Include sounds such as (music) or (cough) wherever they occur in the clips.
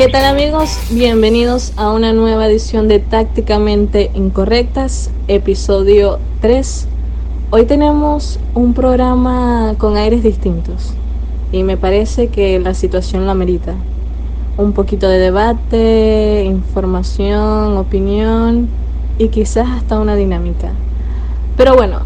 ¿Qué tal amigos? Bienvenidos a una nueva edición de Tácticamente Incorrectas, episodio 3. Hoy tenemos un programa con aires distintos y me parece que la situación lo amerita. Un poquito de debate, información, opinión y quizás hasta una dinámica. Pero bueno,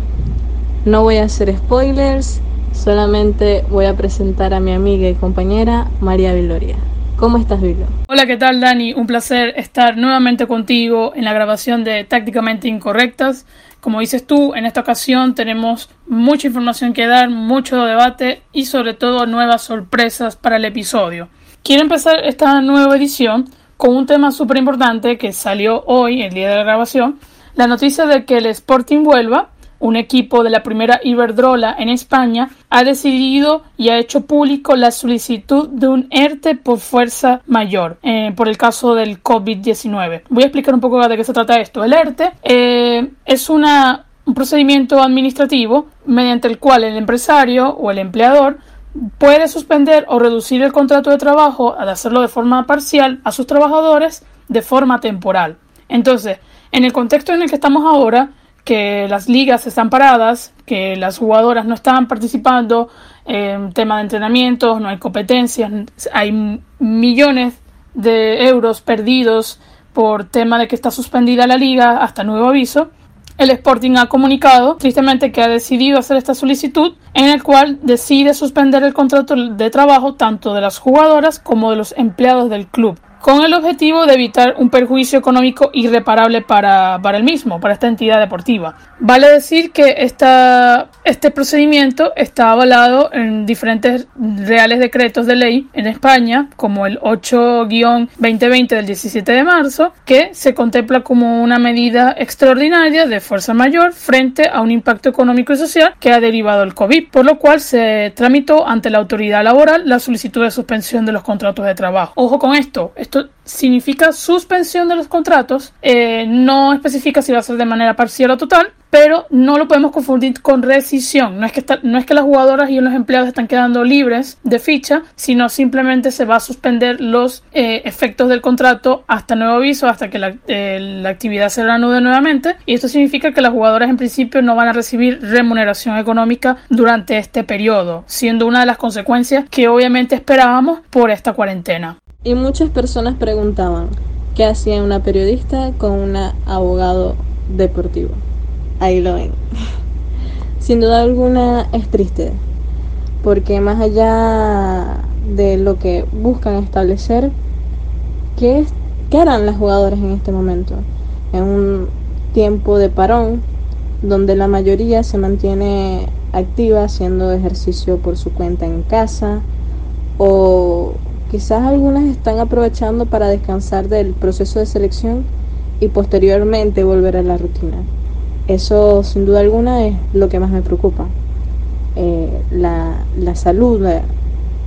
no voy a hacer spoilers, solamente voy a presentar a mi amiga y compañera María Viloria. ¿Cómo estás, Vilo? Hola, ¿qué tal, Dani? Un placer estar nuevamente contigo en la grabación de Tácticamente Incorrectas. Como dices tú, en esta ocasión tenemos mucha información que dar, mucho debate y sobre todo nuevas sorpresas para el episodio. Quiero empezar esta nueva edición con un tema súper importante que salió hoy, el día de la grabación, la noticia de que el Sporting vuelva un equipo de la primera Iberdrola en España, ha decidido y ha hecho público la solicitud de un ERTE por fuerza mayor, eh, por el caso del COVID-19. Voy a explicar un poco de qué se trata esto. El ERTE eh, es un procedimiento administrativo mediante el cual el empresario o el empleador puede suspender o reducir el contrato de trabajo al hacerlo de forma parcial a sus trabajadores de forma temporal. Entonces, en el contexto en el que estamos ahora, que las ligas están paradas, que las jugadoras no están participando en tema de entrenamientos, no hay competencias, hay millones de euros perdidos por tema de que está suspendida la liga hasta nuevo aviso. El Sporting ha comunicado tristemente que ha decidido hacer esta solicitud en el cual decide suspender el contrato de trabajo tanto de las jugadoras como de los empleados del club con el objetivo de evitar un perjuicio económico irreparable para, para el mismo, para esta entidad deportiva. Vale decir que esta, este procedimiento está avalado en diferentes reales decretos de ley en España, como el 8-2020 del 17 de marzo, que se contempla como una medida extraordinaria de fuerza mayor frente a un impacto económico y social que ha derivado el COVID, por lo cual se tramitó ante la autoridad laboral la solicitud de suspensión de los contratos de trabajo. Ojo con esto, significa suspensión de los contratos, eh, no especifica si va a ser de manera parcial o total, pero no lo podemos confundir con rescisión. No es que, no es que las jugadoras y los empleados están quedando libres de ficha, sino simplemente se va a suspender los eh, efectos del contrato hasta nuevo aviso, hasta que la, eh, la actividad se reanude nuevamente. Y esto significa que las jugadoras en principio no van a recibir remuneración económica durante este periodo, siendo una de las consecuencias que obviamente esperábamos por esta cuarentena. Y muchas personas preguntaban, ¿qué hacía una periodista con un abogado deportivo? Ahí lo ven. (laughs) Sin duda alguna es triste, porque más allá de lo que buscan establecer, ¿qué, ¿qué harán las jugadoras en este momento? En un tiempo de parón, donde la mayoría se mantiene activa haciendo ejercicio por su cuenta en casa o Quizás algunas están aprovechando para descansar del proceso de selección y posteriormente volver a la rutina. Eso sin duda alguna es lo que más me preocupa. Eh, la, la salud,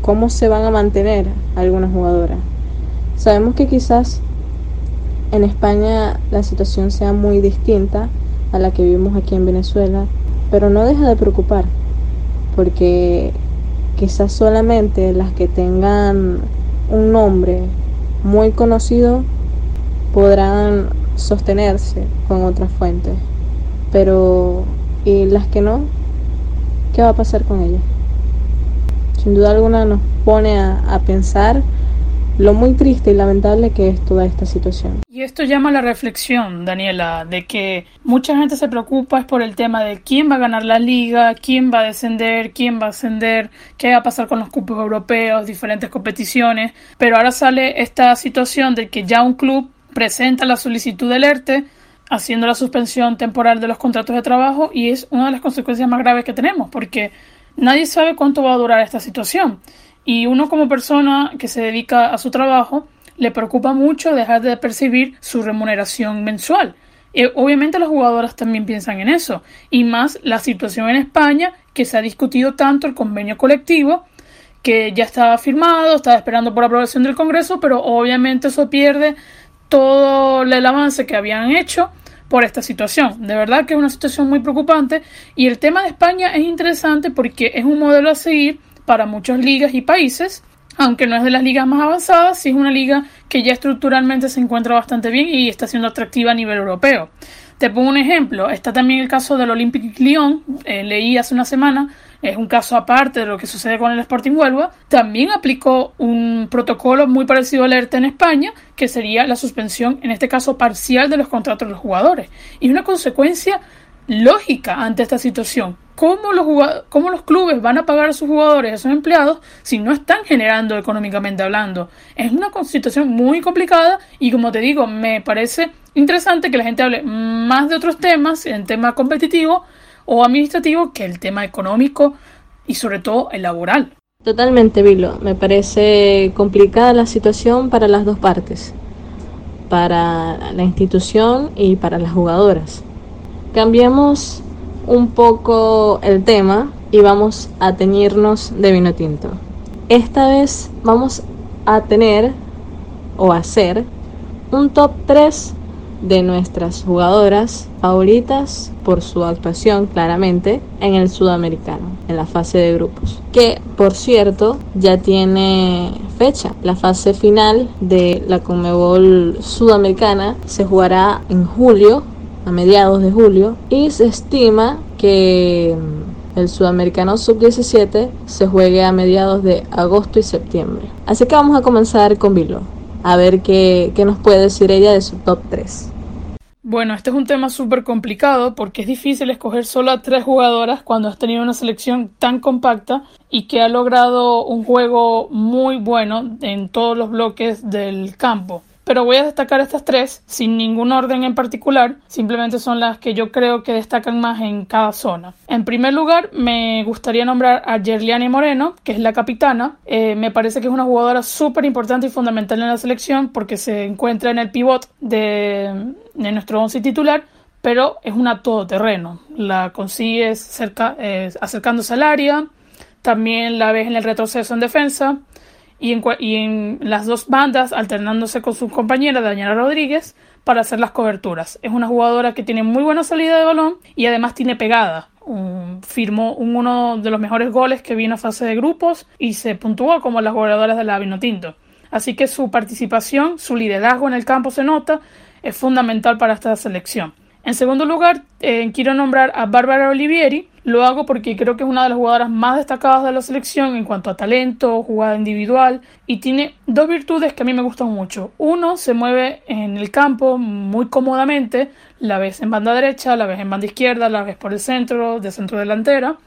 cómo se van a mantener algunas jugadoras. Sabemos que quizás en España la situación sea muy distinta a la que vivimos aquí en Venezuela, pero no deja de preocupar, porque quizás solamente las que tengan un nombre muy conocido podrán sostenerse con otras fuentes, pero ¿y las que no? ¿Qué va a pasar con ellas? Sin duda alguna nos pone a, a pensar lo muy triste y lamentable que es toda esta situación. Y esto llama a la reflexión, Daniela, de que mucha gente se preocupa es por el tema de quién va a ganar la liga, quién va a descender, quién va a ascender, qué va a pasar con los cupos europeos, diferentes competiciones, pero ahora sale esta situación de que ya un club presenta la solicitud del ERTE haciendo la suspensión temporal de los contratos de trabajo y es una de las consecuencias más graves que tenemos porque nadie sabe cuánto va a durar esta situación. Y uno como persona que se dedica a su trabajo le preocupa mucho dejar de percibir su remuneración mensual. Y obviamente las jugadoras también piensan en eso. Y más la situación en España, que se ha discutido tanto el convenio colectivo, que ya estaba firmado, estaba esperando por aprobación del Congreso, pero obviamente eso pierde todo el avance que habían hecho por esta situación. De verdad que es una situación muy preocupante y el tema de España es interesante porque es un modelo a seguir para muchas ligas y países aunque no es de las ligas más avanzadas, sí es una liga que ya estructuralmente se encuentra bastante bien y está siendo atractiva a nivel europeo. Te pongo un ejemplo, está también el caso del Olympique Lyon, eh, leí hace una semana, es un caso aparte de lo que sucede con el Sporting Huelva, también aplicó un protocolo muy parecido al ERTE en España, que sería la suspensión, en este caso parcial, de los contratos de los jugadores. Y una consecuencia lógica ante esta situación. ¿Cómo los, ¿Cómo los clubes van a pagar a sus jugadores, a sus empleados, si no están generando económicamente hablando? Es una situación muy complicada y como te digo, me parece interesante que la gente hable más de otros temas, en tema competitivo o administrativo, que el tema económico y sobre todo el laboral. Totalmente, Vilo. Me parece complicada la situación para las dos partes, para la institución y para las jugadoras. Cambiemos un poco el tema y vamos a teñirnos de vino tinto. Esta vez vamos a tener o hacer un top 3 de nuestras jugadoras favoritas por su actuación claramente en el sudamericano, en la fase de grupos, que por cierto ya tiene fecha. La fase final de la Conmebol sudamericana se jugará en julio a mediados de julio y se estima que mm, el sudamericano sub-17 se juegue a mediados de agosto y septiembre. Así que vamos a comenzar con Vilo, a ver qué, qué nos puede decir ella de su top 3. Bueno, este es un tema súper complicado porque es difícil escoger solo a tres jugadoras cuando has tenido una selección tan compacta y que ha logrado un juego muy bueno en todos los bloques del campo pero voy a destacar estas tres sin ningún orden en particular, simplemente son las que yo creo que destacan más en cada zona. En primer lugar, me gustaría nombrar a Yerliani Moreno, que es la capitana. Eh, me parece que es una jugadora súper importante y fundamental en la selección porque se encuentra en el pivot de, nuestro once titular pero es una todoterreno. La consigues eh, acercándose al área, también la ves en el retroceso en defensa, y en, las dos bandas alternándose con su compañera Daniela Rodríguez para hacer las coberturas. Es una jugadora que tiene muy buena salida de balón y además tiene pegada. firmó uno de los mejores goles que vino a fase de grupos y se puntuó como las jugadoras de la Vinotinto. Así que su participación, su liderazgo en el campo se nota, es fundamental para esta selección. En segundo lugar, eh, quiero nombrar a Bárbara Olivieri. Lo hago porque creo que es una de las jugadoras más destacadas de la selección en cuanto a talento, jugada individual y tiene dos virtudes que a mí me gustan mucho. Uno, se mueve en el campo muy cómodamente, la ves en banda derecha, la ves en banda izquierda, la ves por el centro, de centro delantera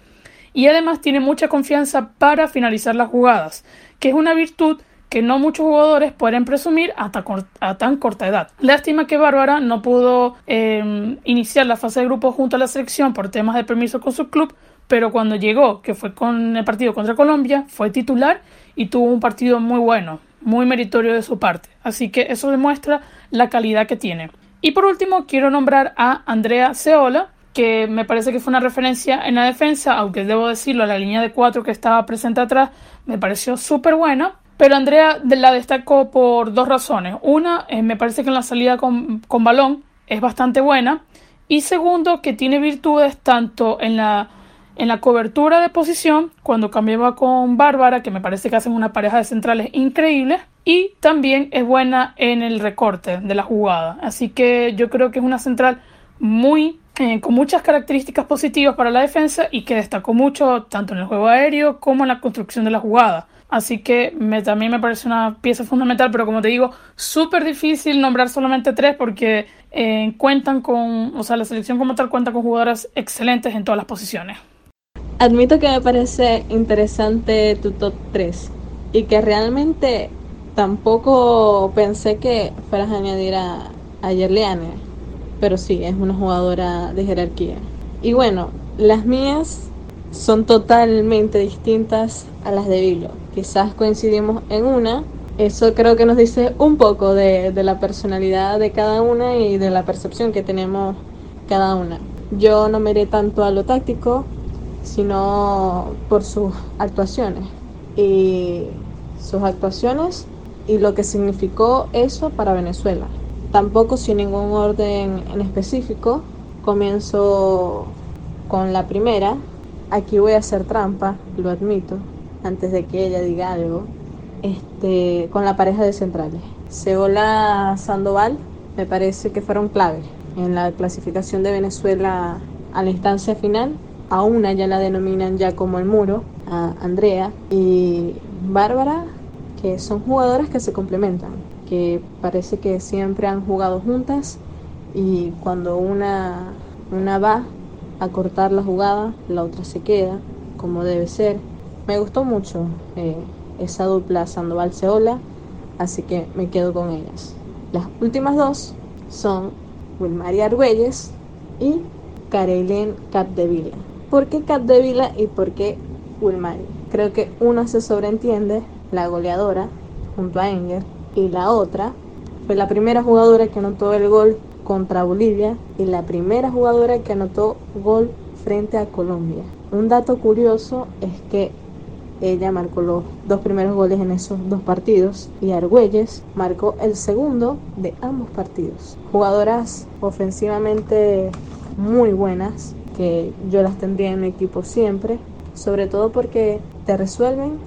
y además tiene mucha confianza para finalizar las jugadas, que es una virtud que no muchos jugadores pueden presumir hasta a tan corta edad. Lástima que Bárbara no pudo em, iniciar la fase de grupo junto a la selección por temas de permiso con su club, pero cuando llegó, que fue con el partido contra Colombia, fue titular y tuvo un partido muy bueno, muy meritorio de su parte. Así que eso demuestra la calidad que tiene. Y por último, quiero nombrar a Andrea Ceola, que me parece que fue una referencia en la defensa, aunque debo decirlo, la línea de cuatro que estaba presente atrás me pareció súper buena. Pero Andrea la destacó por dos razones. Una, eh, me parece que en la salida con, balón es bastante buena. Y segundo, que tiene virtudes tanto en la, en la cobertura de posición, cuando cambiaba con Bárbara, que me parece que hacen una pareja de centrales increíbles. Y también es buena en el recorte de la jugada. Así que yo creo que es una central muy eh, con muchas características positivas para la defensa y que destacó mucho tanto en el juego aéreo como en la construcción de la jugada. Así que me, también me parece una pieza fundamental, pero como te digo, súper difícil nombrar solamente tres porque eh, cuentan con, o sea, la selección como tal cuenta con jugadoras excelentes en todas las posiciones. Admito que me parece interesante tu top 3 y que realmente tampoco pensé que fueras a añadir a, a Yerliane, pero sí, es una jugadora de jerarquía. Y bueno, las mías son totalmente distintas a las de Vilo. Quizás coincidimos en una. Eso creo que nos dice un poco de, la personalidad de cada una y de la percepción que tenemos cada una. Yo no me iré tanto a lo táctico, sino por sus actuaciones. Y sus actuaciones y lo que significó eso para Venezuela. Tampoco sin ningún orden en específico. Comienzo con la primera, Aquí voy a hacer trampa, lo admito, antes de que ella diga algo. este, con la pareja de centrales. Seola Sandoval me parece que fueron clave en la clasificación de Venezuela a la instancia final. A una ya la denominan ya como el muro, a Andrea y Bárbara, que son jugadoras que se complementan, que parece que siempre han jugado juntas y cuando una, una va a cortar la jugada, la otra se queda, como debe ser. Me gustó mucho eh, esa dupla Sandoval-Seola, así que me quedo con ellas. Las últimas dos son Wilmaria Argüelles y Karelen Capdevila. ¿Por qué Capdevila y por qué Wilmaria? Creo que una se sobreentiende, la goleadora, junto a Enger, y la otra fue la primera jugadora que anotó el gol contra Bolivia y la primera jugadora que anotó gol frente a Colombia. Un dato curioso es que ella marcó los dos primeros goles en esos dos partidos y Argüelles marcó el segundo de ambos partidos. Jugadoras ofensivamente muy buenas que yo las tendría en mi equipo siempre, sobre todo porque te resuelven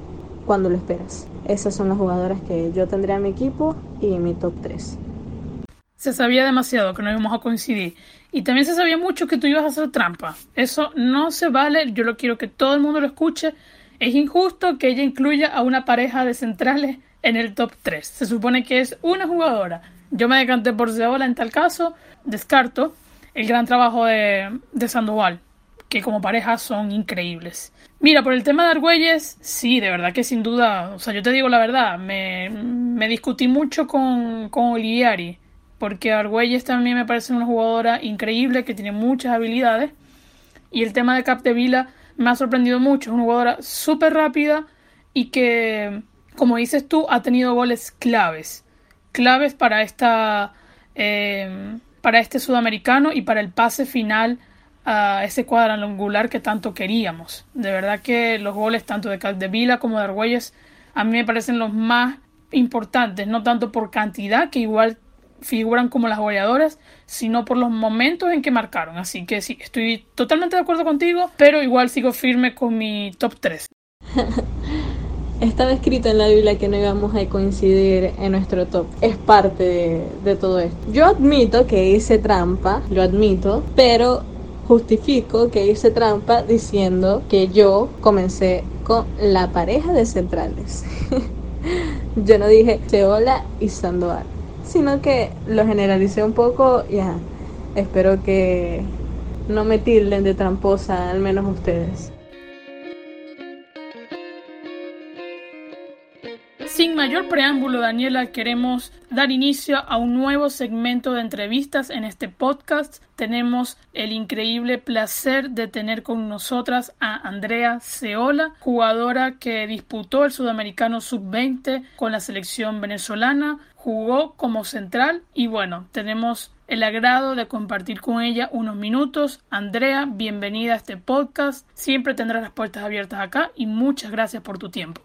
cuando lo esperas. Esas son las jugadoras que yo tendría en mi equipo y en mi top 3. Se sabía demasiado que no íbamos a coincidir. Y también se sabía mucho que tú ibas a hacer trampa. Eso no se vale. Yo lo quiero que todo el mundo lo escuche. Es injusto que ella incluya a una pareja de centrales en el top 3. Se supone que es una jugadora. Yo me decanté por Zeola en tal caso. Descarto el gran trabajo de, de Sandoval, que como pareja son increíbles. Mira, por el tema de Argüelles, sí, de verdad que sin duda, o sea, yo te digo la verdad, me, me discutí mucho con, con porque Argüelles también me parece una jugadora increíble que tiene muchas habilidades. Y el tema de Capdevila me ha sorprendido mucho. Es una jugadora súper rápida y que, como dices tú, ha tenido goles claves. Claves para esta. Eh, para este sudamericano y para el pase final a ese cuadrangular que tanto queríamos. De verdad que los goles tanto de Caldevila como de Argüelles a mí me parecen los más importantes, no tanto por cantidad, que igual figuran como las goleadoras, sino por los momentos en que marcaron. Así que sí, estoy totalmente de acuerdo contigo, pero igual sigo firme con mi top 3. (laughs) Estaba escrito en la Biblia que no íbamos a coincidir en nuestro top. Es parte de, todo esto. Yo admito que hice trampa, lo admito, pero justifico que hice trampa diciendo que yo comencé con la pareja de centrales. (laughs) yo no dije Seola y Sandoval sino que lo generalicé un poco y espero que no me tilden de tramposa, al menos ustedes. Sin mayor preámbulo, Daniela, queremos dar inicio a un nuevo segmento de entrevistas en este podcast. Tenemos el increíble placer de tener con nosotras a Andrea Ceola, jugadora que disputó el Sudamericano Sub-20 con la selección venezolana, jugó como central y bueno, tenemos el agrado de compartir con ella unos minutos. Andrea, bienvenida a este podcast. Siempre tendrás las puertas abiertas acá y muchas gracias por tu tiempo.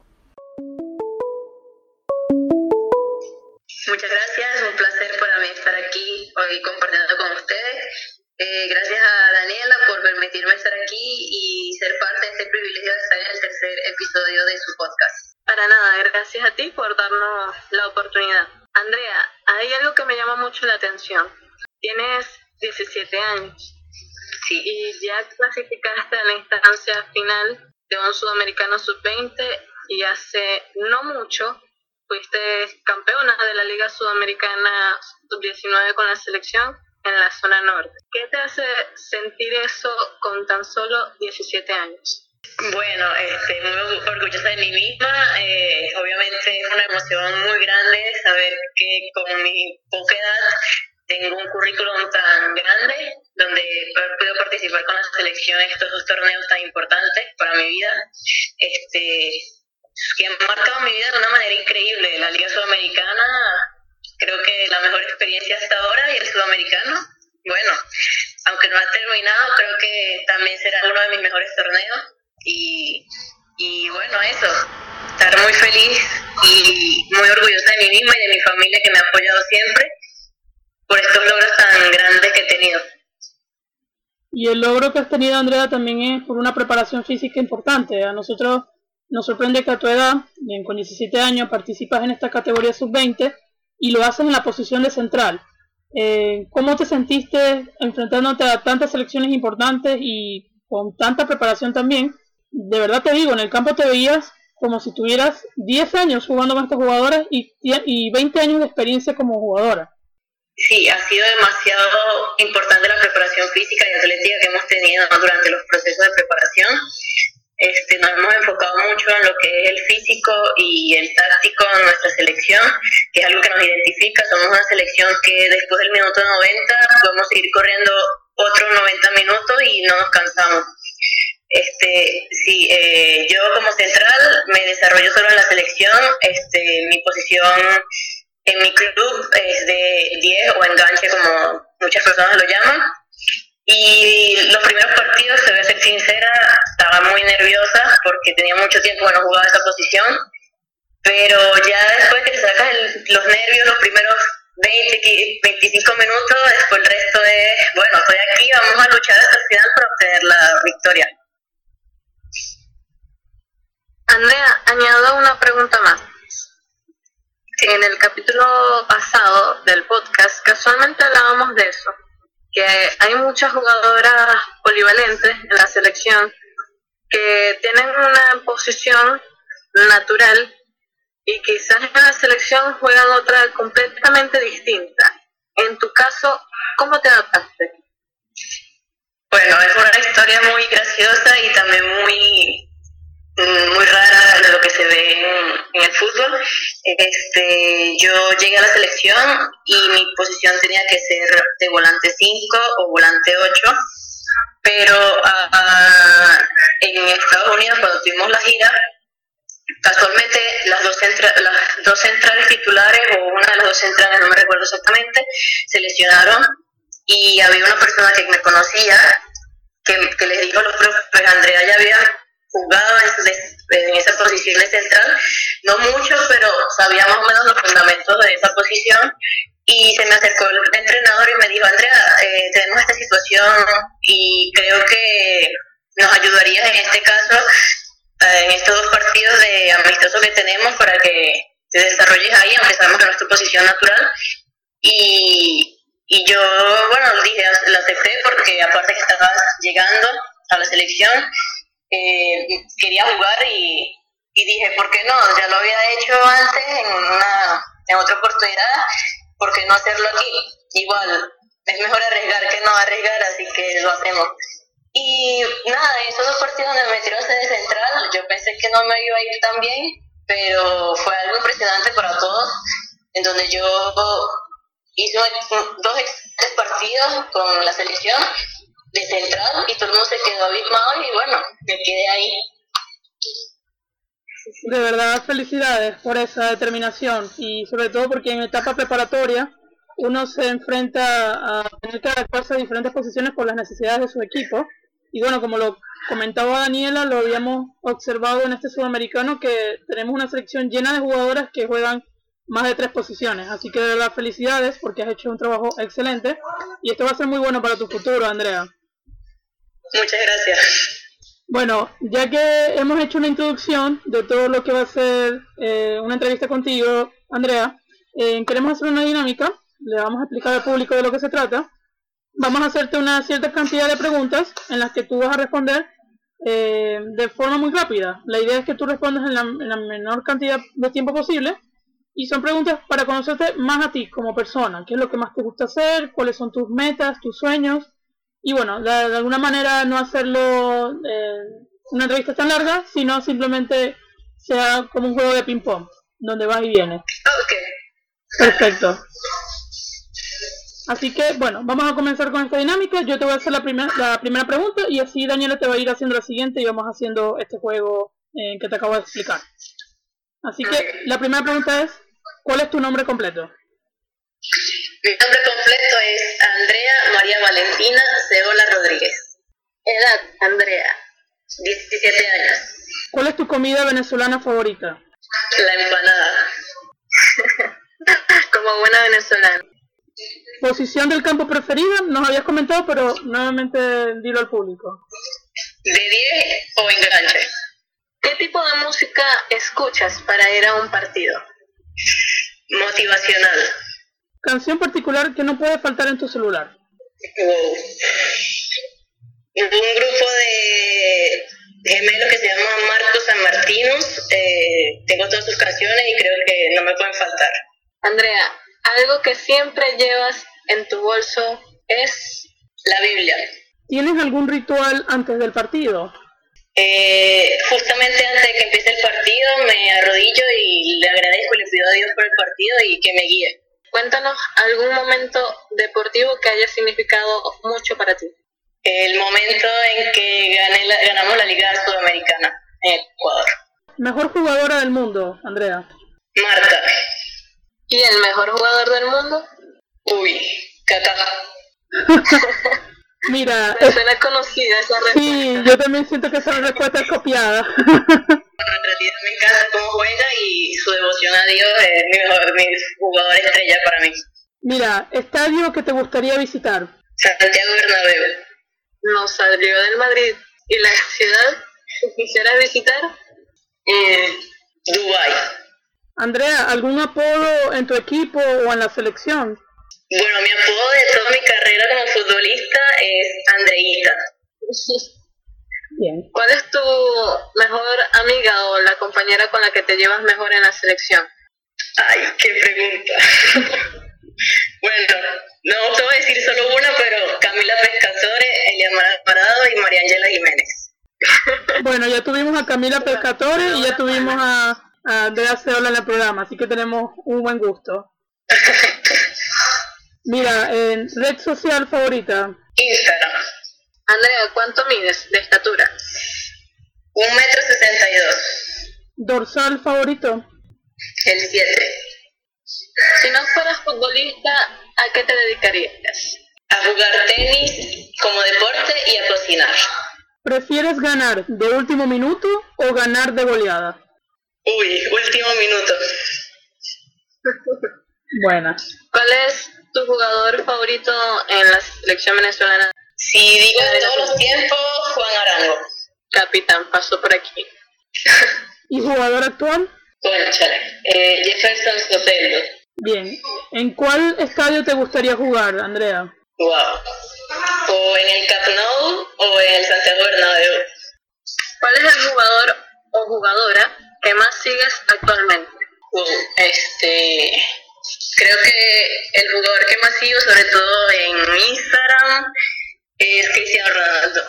Muchas gracias, un placer para mí estar aquí hoy compartiendo con ustedes. Eh, gracias a Daniela por permitirme estar aquí y ser parte de este privilegio de estar en el tercer episodio de su podcast. Para nada, gracias a ti por darnos la oportunidad. Andrea, hay algo que me llama mucho la atención. Tienes 17 años sí. y ya clasificaste a la instancia final de un sudamericano sub-20 y hace no mucho fuiste campeona de la Liga Sudamericana Sub-19 con la selección en la zona norte. ¿Qué te hace sentir eso con tan solo 17 años? Bueno, este, muy orgullosa de mí misma. Eh, obviamente es una emoción muy grande saber que con mi poca edad tengo un currículum tan grande donde puedo participar con la selección en estos dos torneos tan importantes para mi vida. Este, que han marcado mi vida de una manera increíble. La Liga Sudamericana, creo que la mejor experiencia hasta ahora, y el Sudamericano, bueno, aunque no ha terminado, creo que también será uno de mis mejores torneos. Y, y bueno, eso, estar muy feliz y muy orgullosa de mí misma y de mi familia que me ha apoyado siempre por estos logros tan grandes que he tenido. Y el logro que has tenido, Andrea, también es por una preparación física importante. A nosotros Nos sorprende que a tu edad, bien con 17 años, participas en esta categoría sub-20 y lo haces en la posición de central. Eh, ¿Cómo te sentiste enfrentándote a tantas selecciones importantes y con tanta preparación también? De verdad te digo, en el campo te veías como si tuvieras 10 años jugando con estos jugadores y, y 20 años de experiencia como jugadora. Sí, ha sido demasiado importante la preparación física y atlética que hemos tenido durante los procesos de preparación. Este, nos hemos enfocado mucho en lo que es el físico y el táctico en nuestra selección, que es algo que nos identifica. Somos una selección que después del minuto 90 podemos seguir corriendo otros 90 minutos y no nos cansamos. Este, sí, eh, yo como central me desarrollo solo en la selección. Este, mi posición en mi club es de 10 o enganche, como muchas personas lo llaman. Y los primeros partidos, te voy a ser sincera, estaba muy nerviosa porque tenía mucho tiempo que no jugaba esa posición. Pero ya después que te sacas los nervios, los primeros 20, 25 minutos, después el resto es, bueno, estoy aquí, vamos a luchar hasta el final para obtener la victoria. Andrea, añado una pregunta más. En el capítulo pasado del podcast, casualmente hablábamos de eso, que hay muchas jugadoras polivalentes en la selección que tienen una posición natural y quizás en la selección juegan otra completamente distinta. En tu caso, ¿cómo te adaptaste? Bueno, es una historia muy graciosa y también muy muy rara de lo que se ve en, el fútbol. Este, yo llegué a la selección y mi posición tenía que ser de volante 5 o volante 8, pero ah, en Estados Unidos cuando tuvimos la gira, casualmente las dos, las dos centrales titulares o una de las dos centrales, no me recuerdo exactamente, se lesionaron y había una persona que me conocía que, que les dijo a los profes, Andrea ya había jugado en, esa posición de central, no mucho, pero sabía más o menos los fundamentos de esa posición. Y se me acercó el entrenador y me dijo, Andrea, eh, tenemos esta situación y creo que nos ayudaría en este caso, eh, en estos dos partidos de amistoso que tenemos para que te desarrolles ahí, aunque sabemos que no es tu posición natural. Y, y yo, bueno, dije, lo acepté porque aparte que estaba llegando a la selección, eh, quería jugar y, dije, ¿por qué no? Ya lo había hecho antes en, una, en otra oportunidad, ¿por qué no hacerlo aquí? Igual, es mejor arriesgar que no arriesgar, así que lo hacemos. Y nada, esos dos partidos donde me metieron de central, yo pensé que no me iba a ir tan bien, pero fue algo impresionante para todos, en donde yo hice dos tres partidos con la selección de central y todo el mundo se quedó abismado y bueno, me quedé ahí. De verdad, felicidades por esa determinación y sobre todo porque en etapa preparatoria uno se enfrenta a tener que adaptarse a diferentes posiciones por las necesidades de su equipo. Y bueno, como lo comentaba Daniela, lo habíamos observado en este sudamericano que tenemos una selección llena de jugadoras que juegan más de tres posiciones. Así que de verdad felicidades porque has hecho un trabajo excelente y esto va a ser muy bueno para tu futuro, Andrea. Muchas gracias. Bueno, ya que hemos hecho una introducción de todo lo que va a ser eh, una entrevista contigo, Andrea, eh, queremos hacer una dinámica, le vamos a explicar al público de lo que se trata. Vamos a hacerte una cierta cantidad de preguntas en las que tú vas a responder eh, de forma muy rápida. La idea es que tú respondas en la, en la menor cantidad de tiempo posible y son preguntas para conocerte más a ti como persona. ¿Qué es lo que más te gusta hacer? ¿Cuáles son tus metas, tus sueños? Y bueno, de, alguna manera no hacerlo eh, una entrevista tan larga, sino simplemente sea como un juego de ping-pong, donde vas y vienes. Ok. Perfecto. Así que, bueno, vamos a comenzar con esta dinámica. Yo te voy a hacer la, primera la primera pregunta y así Daniela te va a ir haciendo la siguiente y vamos haciendo este juego eh, que te acabo de explicar. Así que la primera pregunta es, ¿cuál es tu nombre completo? Mi nombre completo es Andrea María Valentina Cebola Rodríguez. Edad, Andrea, 17 años. ¿Cuál es tu comida venezolana favorita? La empanada. (laughs) Como buena venezolana. Posición del campo preferida, nos habías comentado, pero nuevamente dilo al público. De 10 o enganche. ¿Qué tipo de música escuchas para ir a un partido? Motivacional. Canción particular que no puede faltar en tu celular. Wow. Un grupo de gemelos que se llama Marcos San Martinos. Eh, tengo todas sus canciones y creo que no me pueden faltar. Andrea, algo que siempre llevas en tu bolso es La Biblia. ¿Tienes algún ritual antes del partido? Eh, justamente antes de que empiece el partido me arrodillo y le agradezco y le pido a Dios por el partido y que me guíe. Cuéntanos algún momento deportivo que haya significado mucho para ti. El momento en que gané la- ganamos la Liga Sudamericana en Ecuador. Mejor jugadora del mundo, Andrea. Marta. ¿Y el mejor jugador del mundo? Uy, Kaká. (laughs) Mira, Me eh, suena conocida esa respuesta. sí, yo también siento que esa respuesta es copiada. En realidad me encanta cómo juega y su devoción a Dios es mi, mejor, mi jugador estrella para mí. Mira, estadio que te gustaría visitar. Santiago Bernabéu. Nos salió del Madrid. ¿Y la ciudad que quisieras visitar? Mm, Dubai. Andrea, ¿algún apodo en tu equipo o en la selección? Bueno, mi apodo de toda mi carrera como futbolista es Andreita. Bien. ¿Cuál es tu mejor amiga o la compañera con la que te llevas mejor en la selección? Ay, qué pregunta. (laughs) bueno, no te voy a decir solo una, pero Camila Pescatore, Eliamara Parado y María Ángela Jiménez. (laughs) Bueno, ya tuvimos a Camila Pescatore y ya tuvimos a, a Andrea Ceola en el programa, así que tenemos un buen gusto. (laughs) Mira, en red social favorita, Instagram, Andrea, ¿cuánto mides de estatura? un metro sesenta y dos, dorsal favorito, el 7. Si no fueras futbolista, ¿a qué te dedicarías? A jugar tenis como deporte y a cocinar. ¿prefieres ganar de último minuto o ganar de goleada? Uy, último minuto. (laughs) Buena. ¿Cuál es tu jugador favorito en la selección venezolana? Si digo de todos los tiempos, Juan Arango. Capitán, pasó por aquí. (laughs) ¿Y jugador actual? Conchale. Eh, Jefferson Soteldo. Bien. ¿En cuál estadio te gustaría jugar, Andrea? Wow. O en el Camp Nou o en el Santiago Bernabéu. ¿Cuál es el jugador o jugadora que más sigues actualmente? Wow. Este, creo que el jugador que más sigo, sobre todo en Instagram, es Cristiano Ronaldo.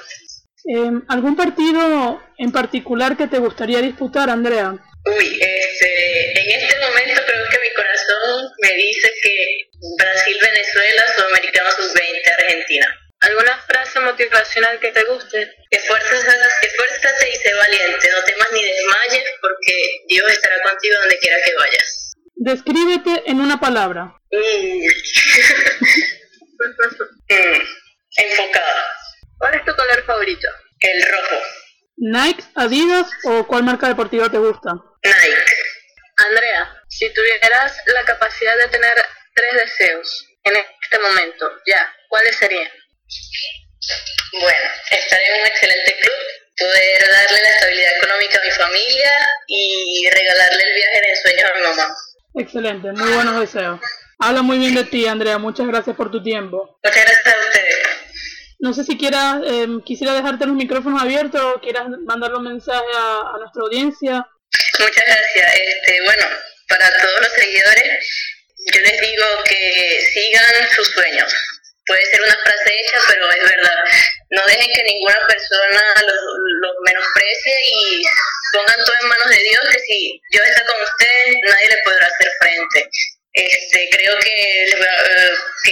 Eh, ¿Algún partido en particular que te gustaría disputar, Andrea? Uy, este, en este momento creo que mi corazón me dice que Brasil-Venezuela, Sudamericano Sub-20, Argentina. ¿Alguna frase motivacional que te guste? Esfuérzate, esfuérzate y sé valiente, no temas ni desmayes porque Dios estará contigo donde quiera que vayas. Descríbete en una palabra. Mm, (laughs) enfocada. ¿Cuál es tu color favorito? El rojo. ¿Nike, Adidas o cuál marca deportiva te gusta? Nike. Andrea, si tuvieras la capacidad de tener tres deseos en este momento, ya, ¿cuáles serían? Bueno, estar en un excelente club, poder darle la estabilidad económica a mi familia y regalarle el viaje de sueños a mi mamá. Excelente, muy buenos deseos. Habla muy bien de ti, Andrea. Muchas gracias por tu tiempo. Muchas gracias a ustedes. No sé si quieras, eh, quisiera dejarte los micrófonos abiertos o quieras mandarle un mensaje a, a nuestra audiencia. Muchas gracias. Este, bueno, para todos los seguidores, yo les digo que sigan sus sueños. Puede ser una frase hecha, pero es verdad. No dejen que ninguna persona los, menosprecie y pongan todo en manos de Dios, que si Dios está con ustedes, nadie le podrá hacer frente. Este, creo eh, que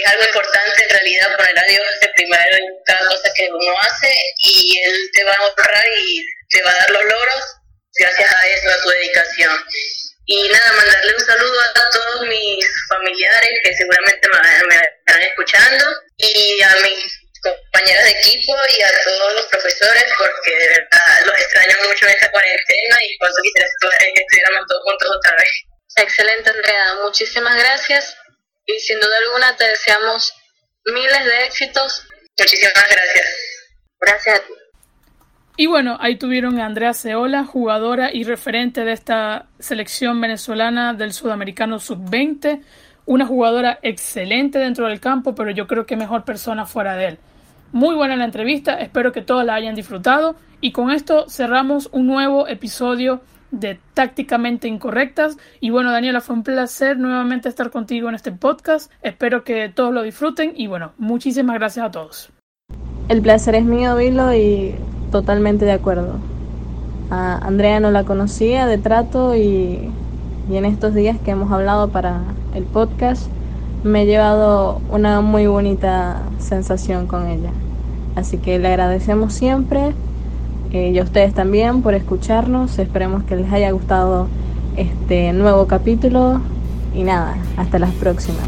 es algo importante en realidad poner a Dios de primero en cada cosa que uno hace y Él te va a honrar y te va a dar los logros gracias a eso, a tu dedicación. Y nada, mandarle un saludo a todos mis familiares que seguramente me, me están escuchando y a mis compañeros de equipo y a todos los profesores porque de verdad los extraño mucho en esta cuarentena y por eso quisiera que estuviéramos todos juntos otra vez. Excelente, Andrea. Muchísimas gracias y sin duda alguna te deseamos miles de éxitos. Muchísimas gracias. Gracias a ti. Y bueno, ahí tuvieron a Andrea Ceola, jugadora y referente de esta selección venezolana del Sudamericano Sub-20. Una jugadora excelente dentro del campo, pero yo creo que mejor persona fuera de él. Muy buena la entrevista, espero que todos la hayan disfrutado. Y con esto cerramos un nuevo episodio de Tácticamente Incorrectas. Y bueno, Daniela, fue un placer nuevamente estar contigo en este podcast. Espero que todos lo disfruten y bueno, muchísimas gracias a todos. El placer es mío, Vilo, y totalmente de acuerdo. A Andrea no la conocía de trato y, y en estos días que hemos hablado para el podcast me he llevado una muy bonita sensación con ella. Así que le agradecemos siempre eh, y a ustedes también por escucharnos. Esperemos que les haya gustado este nuevo capítulo y nada, hasta la próxima.